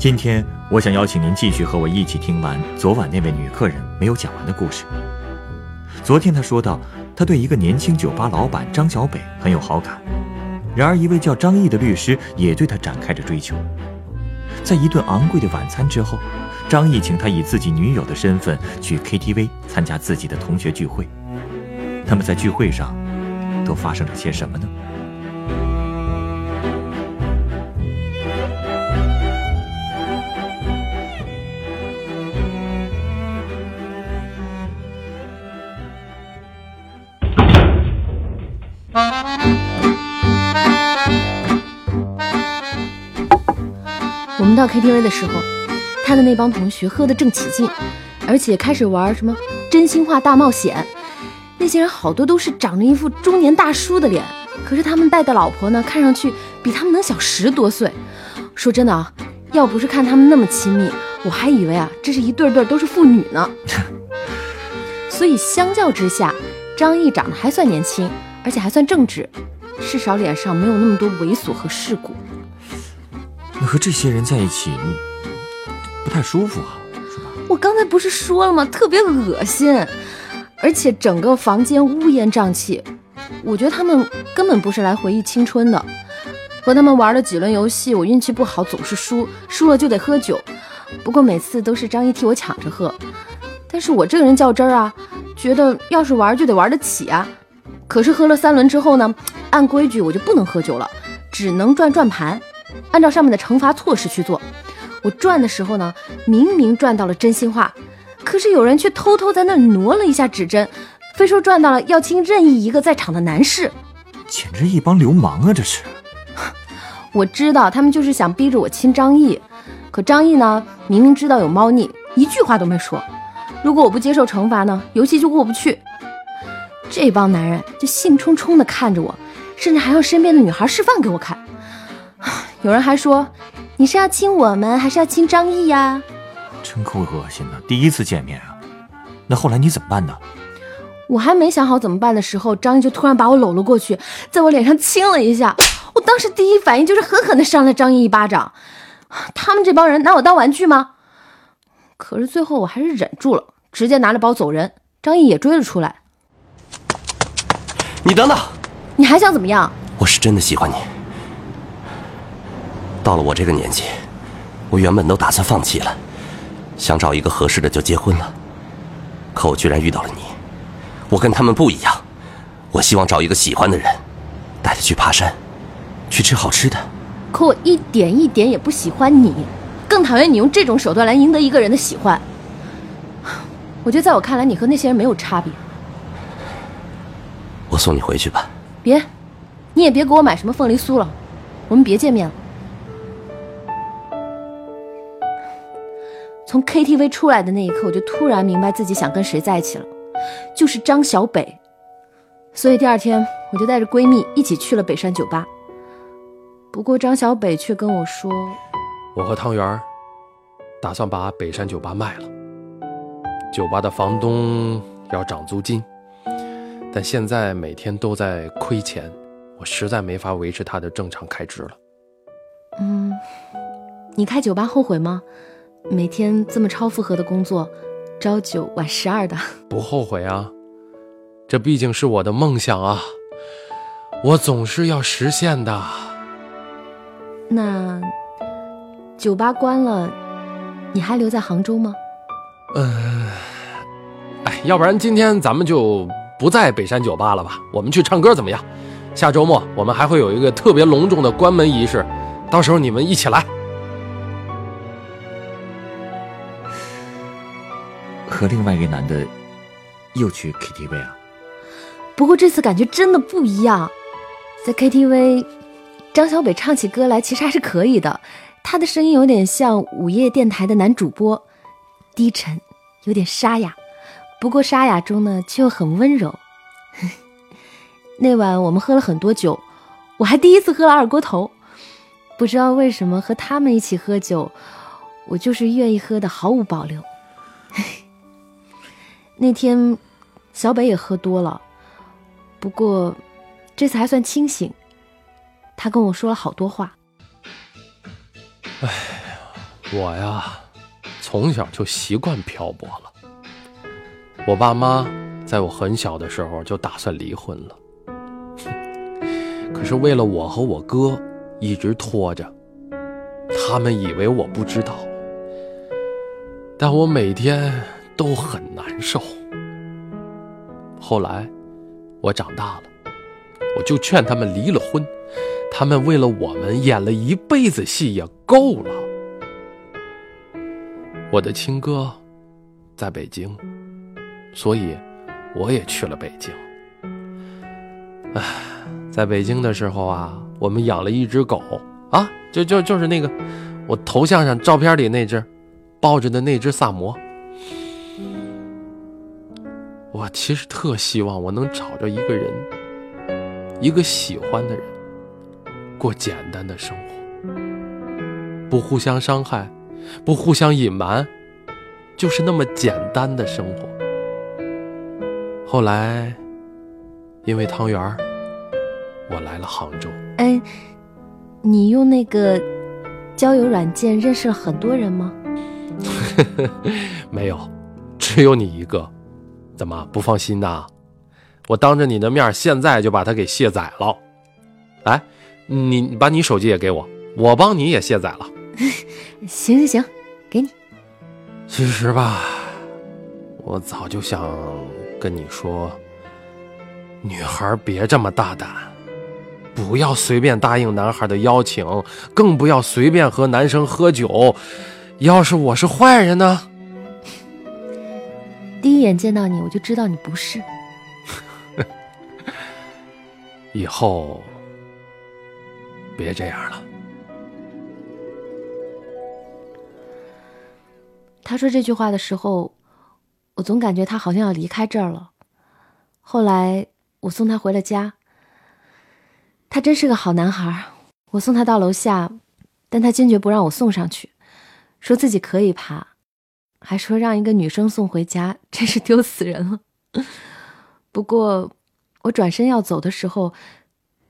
今天，我想邀请您继续和我一起听完昨晚那位女客人没有讲完的故事。昨天她说到，她对一个年轻酒吧老板张小北很有好感，然而一位叫张毅的律师也对她展开着追求。在一顿昂贵的晚餐之后，张毅请她以自己女友的身份去 KTV 参加自己的同学聚会。那么在聚会上，都发生了些什么呢？到 KTV 的时候，他的那帮同学喝得正起劲，而且开始玩什么真心话大冒险。那些人好多都是长着一副中年大叔的脸，可是他们带的老婆呢，看上去比他们能小十多岁。说真的啊，要不是看他们那么亲密，我还以为啊，这是一对对都是父女呢。所以相较之下，张译长得还算年轻，而且还算正直，至少脸上没有那么多猥琐和世故。你和这些人在一起，不太舒服啊，是吧？我刚才不是说了吗？特别恶心，而且整个房间乌烟瘴气。我觉得他们根本不是来回忆青春的。和他们玩了几轮游戏，我运气不好，总是输，输了就得喝酒。不过每次都是张一替我抢着喝。但是我这个人较真儿啊，觉得要是玩就得玩得起啊。可是喝了三轮之后呢，按规矩我就不能喝酒了，只能转转盘。按照上面的惩罚措施去做，我转的时候呢，明明转到了真心话，可是有人却偷偷在那挪了一下指针，非说转到了要亲任意一个在场的男士，简直一帮流氓啊！这是，我知道他们就是想逼着我亲张毅，可张毅呢，明明知道有猫腻，一句话都没说。如果我不接受惩罚呢，游戏就过不去。这帮男人就兴冲冲地看着我，甚至还让身边的女孩示范给我看。有人还说，你是要亲我们，还是要亲张毅呀？真够恶心的，第一次见面啊！那后来你怎么办的？我还没想好怎么办的时候，张毅就突然把我搂了过去，在我脸上亲了一下。我当时第一反应就是狠狠地扇了张毅一巴掌。他们这帮人拿我当玩具吗？可是最后我还是忍住了，直接拿着包走人。张毅也追了出来。你等等，你还想怎么样？我是真的喜欢你。到了我这个年纪，我原本都打算放弃了，想找一个合适的就结婚了。可我居然遇到了你，我跟他们不一样。我希望找一个喜欢的人，带他去爬山，去吃好吃的。可我一点一点也不喜欢你，更讨厌你用这种手段来赢得一个人的喜欢。我觉得在我看来，你和那些人没有差别。我送你回去吧。别，你也别给我买什么凤梨酥了。我们别见面了。从 KTV 出来的那一刻，我就突然明白自己想跟谁在一起了，就是张小北。所以第二天，我就带着闺蜜一起去了北山酒吧。不过张小北却跟我说：“我和汤圆打算把北山酒吧卖了，酒吧的房东要涨租金，但现在每天都在亏钱，我实在没法维持他的正常开支了。”嗯，你开酒吧后悔吗？每天这么超负荷的工作，朝九晚十二的，不后悔啊！这毕竟是我的梦想啊，我总是要实现的。那酒吧关了，你还留在杭州吗？嗯，哎，要不然今天咱们就不在北山酒吧了吧？我们去唱歌怎么样？下周末我们还会有一个特别隆重的关门仪式，到时候你们一起来。和另外一个男的又去 KTV 啊？不过这次感觉真的不一样，在 KTV，张小北唱起歌来其实还是可以的，他的声音有点像午夜电台的男主播，低沉有点沙哑，不过沙哑中呢却又很温柔。那晚我们喝了很多酒，我还第一次喝了二锅头。不知道为什么和他们一起喝酒，我就是愿意喝的毫无保留。那天，小北也喝多了，不过这次还算清醒。他跟我说了好多话。哎呀，我呀，从小就习惯漂泊了。我爸妈在我很小的时候就打算离婚了，可是为了我和我哥，一直拖着。他们以为我不知道，但我每天都很难受。后来，我长大了，我就劝他们离了婚。他们为了我们演了一辈子戏也够了。我的亲哥在北京，所以我也去了北京。唉，在北京的时候啊，我们养了一只狗啊，就就就是那个我头像上照片里那只抱着的那只萨摩。我其实特希望我能找着一个人，一个喜欢的人。过简单的生活，不互相伤害，不互相隐瞒，就是那么简单的生活。后来，因为汤圆儿，我来了杭州。哎，你用那个交友软件认识了很多人吗？没有，只有你一个。怎么不放心呐？我当着你的面，现在就把它给卸载了。来。你把你手机也给我，我帮你也卸载了。行行行，给你。其实吧，我早就想跟你说，女孩别这么大胆，不要随便答应男孩的邀请，更不要随便和男生喝酒。要是我是坏人呢？第一眼见到你，我就知道你不是。以后。别这样了。他说这句话的时候，我总感觉他好像要离开这儿了。后来我送他回了家。他真是个好男孩。我送他到楼下，但他坚决不让我送上去，说自己可以爬，还说让一个女生送回家真是丢死人了。不过我转身要走的时候，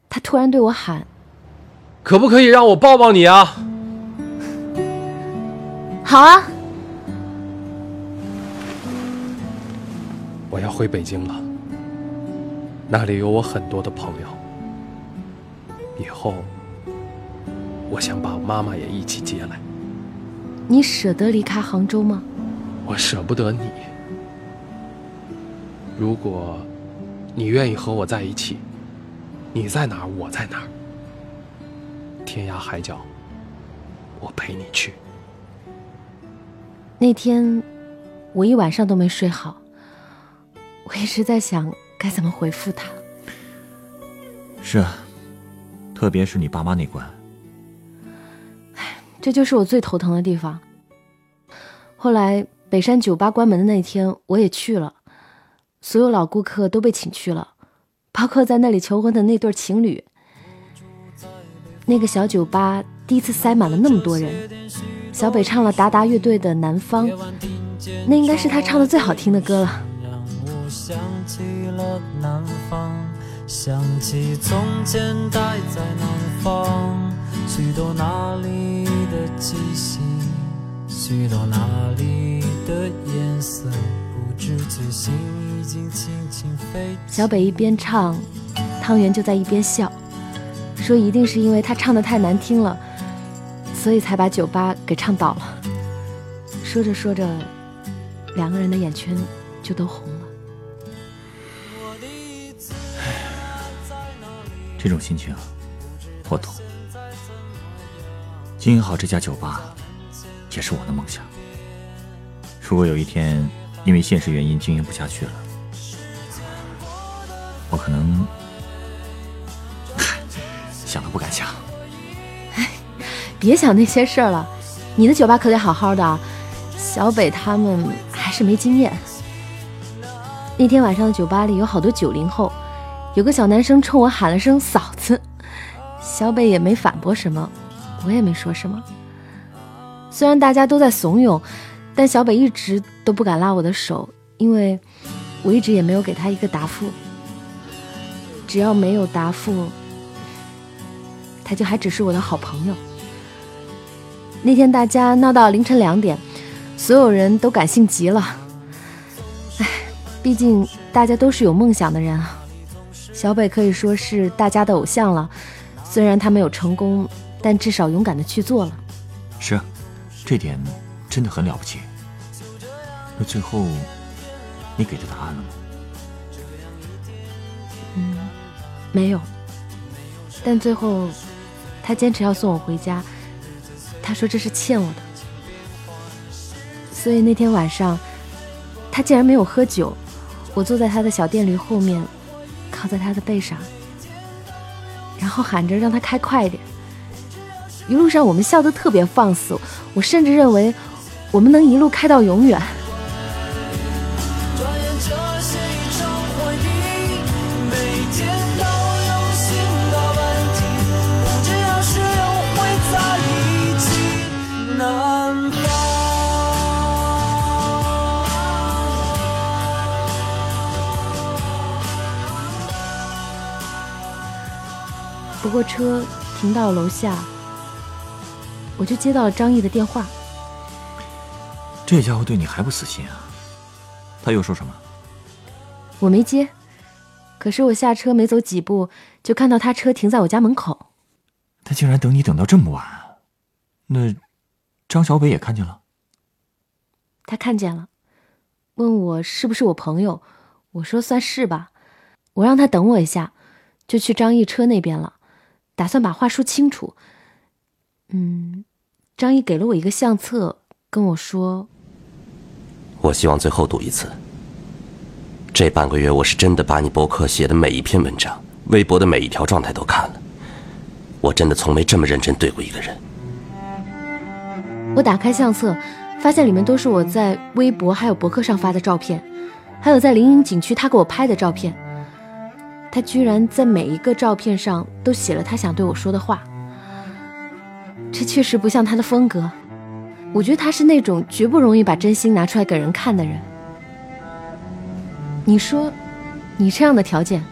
他突然对我喊。可不可以让我抱抱你啊？好啊！我要回北京了，那里有我很多的朋友。以后，我想把妈妈也一起接来。你舍得离开杭州吗？我舍不得你。如果，你愿意和我在一起，你在哪儿，我在哪儿。天涯海角，我陪你去。那天我一晚上都没睡好，我一直在想该怎么回复他。是啊，特别是你爸妈那关。哎，这就是我最头疼的地方。后来北山酒吧关门的那天，我也去了，所有老顾客都被请去了，包括在那里求婚的那对情侣。那个小酒吧第一次塞满了那么多人，小北唱了达达乐队的《南方》，那应该是他唱的最好听的歌了。小北一边唱，汤圆就在一边笑。说一定是因为他唱的太难听了，所以才把酒吧给唱倒了。说着说着，两个人的眼圈就都红了。这种心情我懂。经营好这家酒吧，也是我的梦想。如果有一天因为现实原因经营不下去了，我可能。想都不敢想。哎，别想那些事儿了，你的酒吧可得好好的，小北他们还是没经验。那天晚上的酒吧里有好多九零后，有个小男生冲我喊了声“嫂子”，小北也没反驳什么，我也没说什么。虽然大家都在怂恿，但小北一直都不敢拉我的手，因为我一直也没有给他一个答复。只要没有答复，他就还只是我的好朋友。那天大家闹到凌晨两点，所有人都感性极了。唉，毕竟大家都是有梦想的人啊。小北可以说是大家的偶像了，虽然他没有成功，但至少勇敢的去做了。是啊，这点真的很了不起。那最后，你给他答案了吗？嗯，没有。但最后，他坚持要送我回家。他说这是欠我的。所以那天晚上，他竟然没有喝酒。我坐在他的小电驴后面，靠在他的背上，然后喊着让他开快点。一路上我们笑得特别放肆，我甚至认为我们能一路开到永远。不过车停到楼下，我就接到了张毅的电话。这家伙对你还不死心啊？他又说什么？我没接，可是我下车没走几步，就看到他车停在我家门口。他竟然等你等到这么晚？那张小北也看见了？他看见了，问我是不是我朋友，我说算是吧。我让他等我一下，就去张毅车那边了。打算把话说清楚。嗯，张毅给了我一个相册，跟我说：“我希望最后赌一次。这半个月，我是真的把你博客写的每一篇文章、微博的每一条状态都看了。我真的从没这么认真对过一个人。”我打开相册，发现里面都是我在微博还有博客上发的照片，还有在灵隐景区他给我拍的照片。他居然在每一个照片上都写了他想对我说的话，这确实不像他的风格。我觉得他是那种绝不容易把真心拿出来给人看的人。你说，你这样的条件，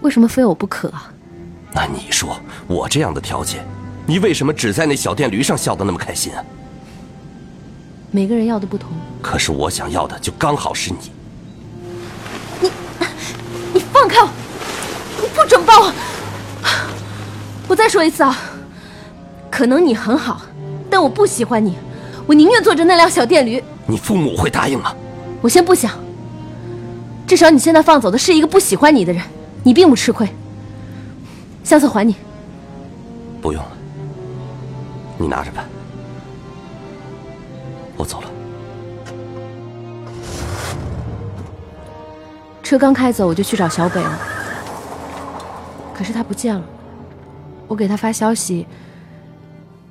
为什么非我不可啊？那你说我这样的条件，你为什么只在那小电驴上笑得那么开心啊？每个人要的不同。可是我想要的就刚好是你。你，你放开我！你不准抱我！我再说一次啊，可能你很好，但我不喜欢你，我宁愿坐着那辆小电驴。你父母会答应吗？我先不想。至少你现在放走的是一个不喜欢你的人，你并不吃亏。相册还你。不用了，你拿着吧。我走了。车刚开走，我就去找小北了。可是他不见了，我给他发消息，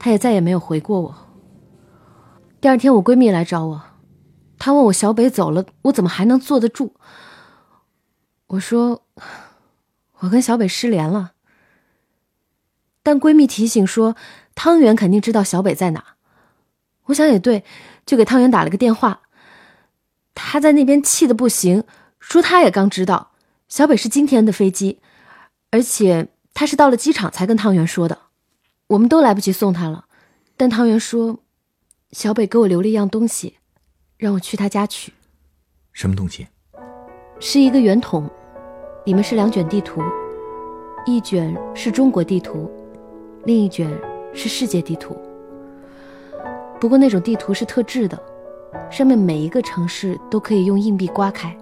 他也再也没有回过我。第二天，我闺蜜来找我，她问我小北走了，我怎么还能坐得住？我说，我跟小北失联了。但闺蜜提醒说，汤圆肯定知道小北在哪。我想也对，就给汤圆打了个电话。他在那边气得不行。说他也刚知道小北是今天的飞机，而且他是到了机场才跟汤圆说的。我们都来不及送他了，但汤圆说，小北给我留了一样东西，让我去他家取。什么东西？是一个圆筒，里面是两卷地图，一卷是中国地图，另一卷是世界地图。不过那种地图是特制的，上面每一个城市都可以用硬币刮开。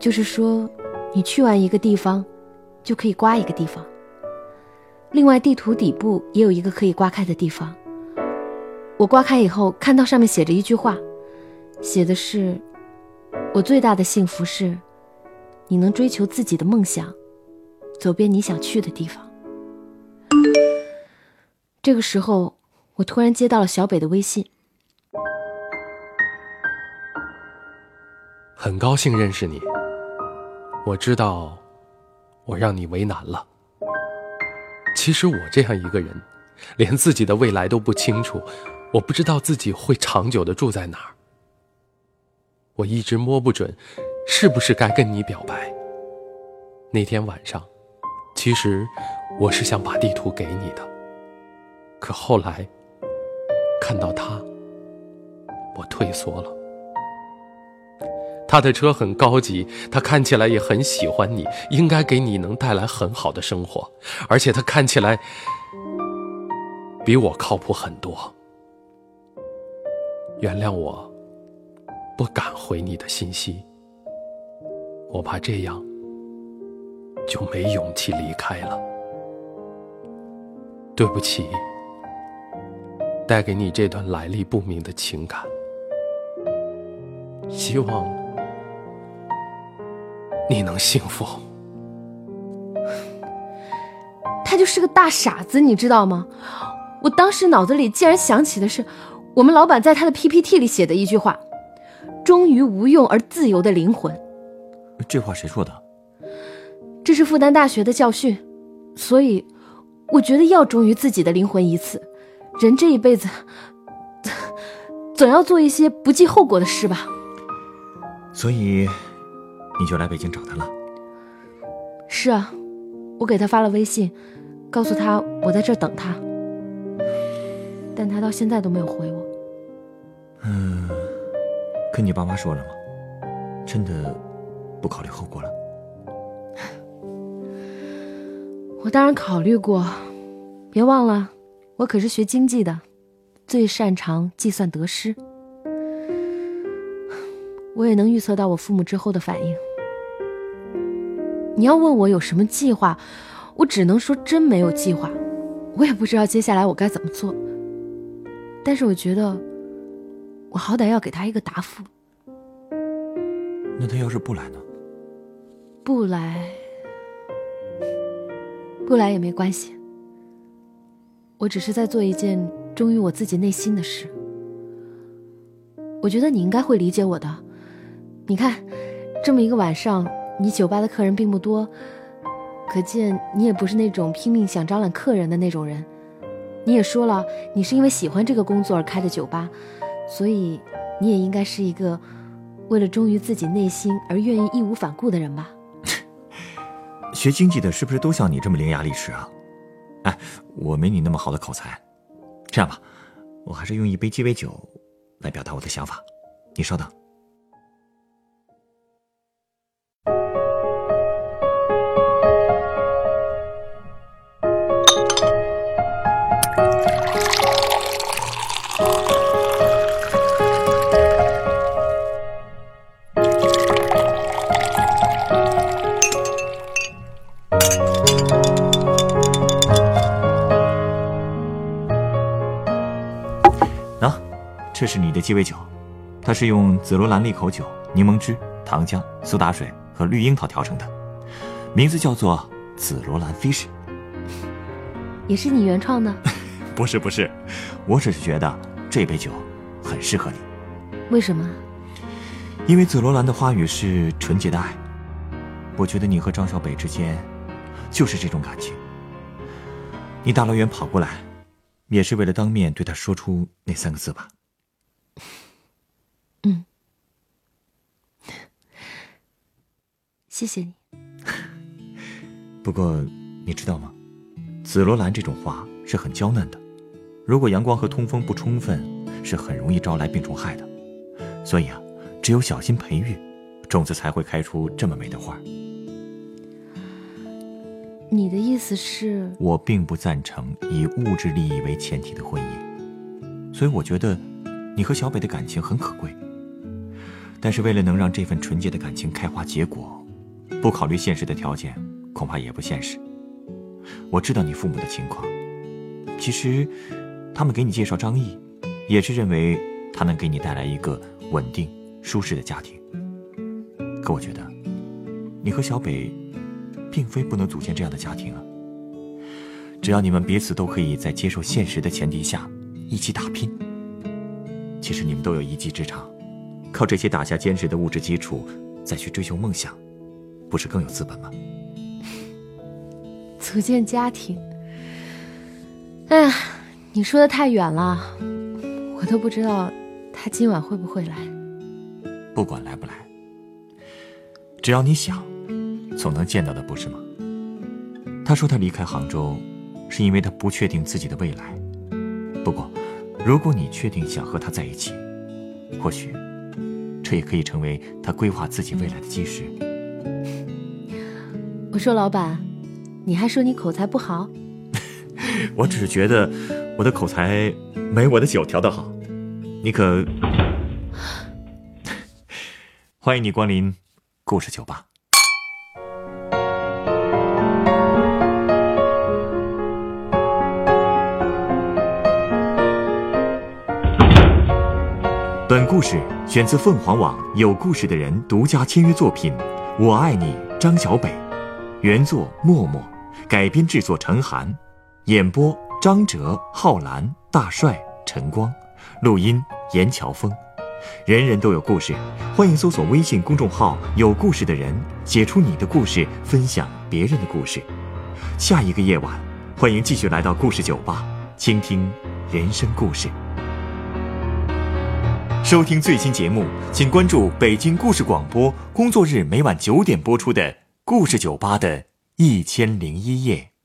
就是说，你去完一个地方，就可以刮一个地方。另外地图底部也有一个可以刮开的地方。我刮开以后看到上面写着一句话写的是我最大的幸福是你能追求自己的梦想走遍你想去的地方。这个时候我突然接到了小北的微信。很高兴认识你。我知道我让你为难了。其实我这样一个人，连自己的未来都不清楚，我不知道自己会长久的住在哪儿。我一直摸不准，是不是该跟你表白。那天晚上，其实我是想把地图给你的，可后来看到他，我退缩了。他的车很高级，他看起来也很喜欢你，应该给你能带来很好的生活，而且他看起来比我靠谱很多。原谅我，不敢回你的信息，我怕这样就没勇气离开了。对不起，带给你这段来历不明的情感，希望。你能幸福？他就是个大傻子，你知道吗？我当时脑子里竟然想起的是我们老板在他的 PPT 里写的一句话：“忠于无用而自由的灵魂。”这话谁说的？这是复旦大学的教训，所以我觉得要忠于自己的灵魂一次。人这一辈子，总要做一些不计后果的事吧。所以。你就来北京找他了。是啊，我给他发了微信，告诉他我在这等他，但他到现在都没有回我。嗯，跟你爸妈说了吗？真的不考虑后果了？我当然考虑过，别忘了，我可是学经济的，最擅长计算得失。我也能预测到我父母之后的反应。你要问我有什么计划，我只能说真没有计划，我也不知道接下来我该怎么做。但是我觉得，我好歹要给他一个答复。那他要是不来呢？不来，不来也没关系。我只是在做一件忠于我自己内心的事。我觉得你应该会理解我的。你看，这么一个晚上。你酒吧的客人并不多，可见你也不是那种拼命想招揽客人的那种人。你也说了，你是因为喜欢这个工作而开的酒吧，所以你也应该是一个为了忠于自己内心而愿意义无反顾的人吧？学经济的是不是都像你这么伶牙俐齿啊？哎，我没你那么好的口才。这样吧，我还是用一杯鸡尾酒来表达我的想法。你稍等。这是你的鸡尾酒，它是用紫罗兰利口酒、柠檬汁、糖浆、苏打水和绿樱桃调成的，名字叫做紫罗兰 fish。也是你原创的？不是不是，我只是觉得这杯酒很适合你。为什么？因为紫罗兰的花语是纯洁的爱，我觉得你和张小北之间就是这种感情。你大老远跑过来，也是为了当面对他说出那三个字吧？谢谢你。不过你知道吗？紫罗兰这种花是很娇嫩的，如果阳光和通风不充分，是很容易招来病虫害的。所以啊，只有小心培育，种子才会开出这么美的花。你的意思是？我并不赞成以物质利益为前提的婚姻，所以我觉得。你和小北的感情很可贵，但是为了能让这份纯洁的感情开花结果，不考虑现实的条件，恐怕也不现实。我知道你父母的情况，其实，他们给你介绍张毅，也是认为他能给你带来一个稳定、舒适的家庭。可我觉得，你和小北，并非不能组建这样的家庭啊。只要你们彼此都可以在接受现实的前提下，一起打拼。其实你们都有一技之长，靠这些打下坚实的物质基础，再去追求梦想，不是更有资本吗？组建家庭，哎呀，你说的太远了，我都不知道他今晚会不会来。不管来不来，只要你想，总能见到的，不是吗？他说他离开杭州，是因为他不确定自己的未来。不过，如果你确定想和他在一起，或许，这也可以成为他规划自己未来的基石。我说老板，你还说你口才不好？我只是觉得我的口才没我的酒调的好，你可。欢迎你光临故事酒吧。本故事选自凤凰网有故事的人独家签约作品《我爱你》，张小北，原作默默，改编制作陈寒，演播张哲、浩然、大帅、陈光，录音严乔峰。人人都有故事，欢迎搜索微信公众号“有故事的人”，写出你的故事，分享别人的故事。下一个夜晚，欢迎继续来到故事酒吧，倾听人生故事。收听最新节目，请关注北京故事广播，工作日每晚九点播出的《故事酒吧》的一千零一夜。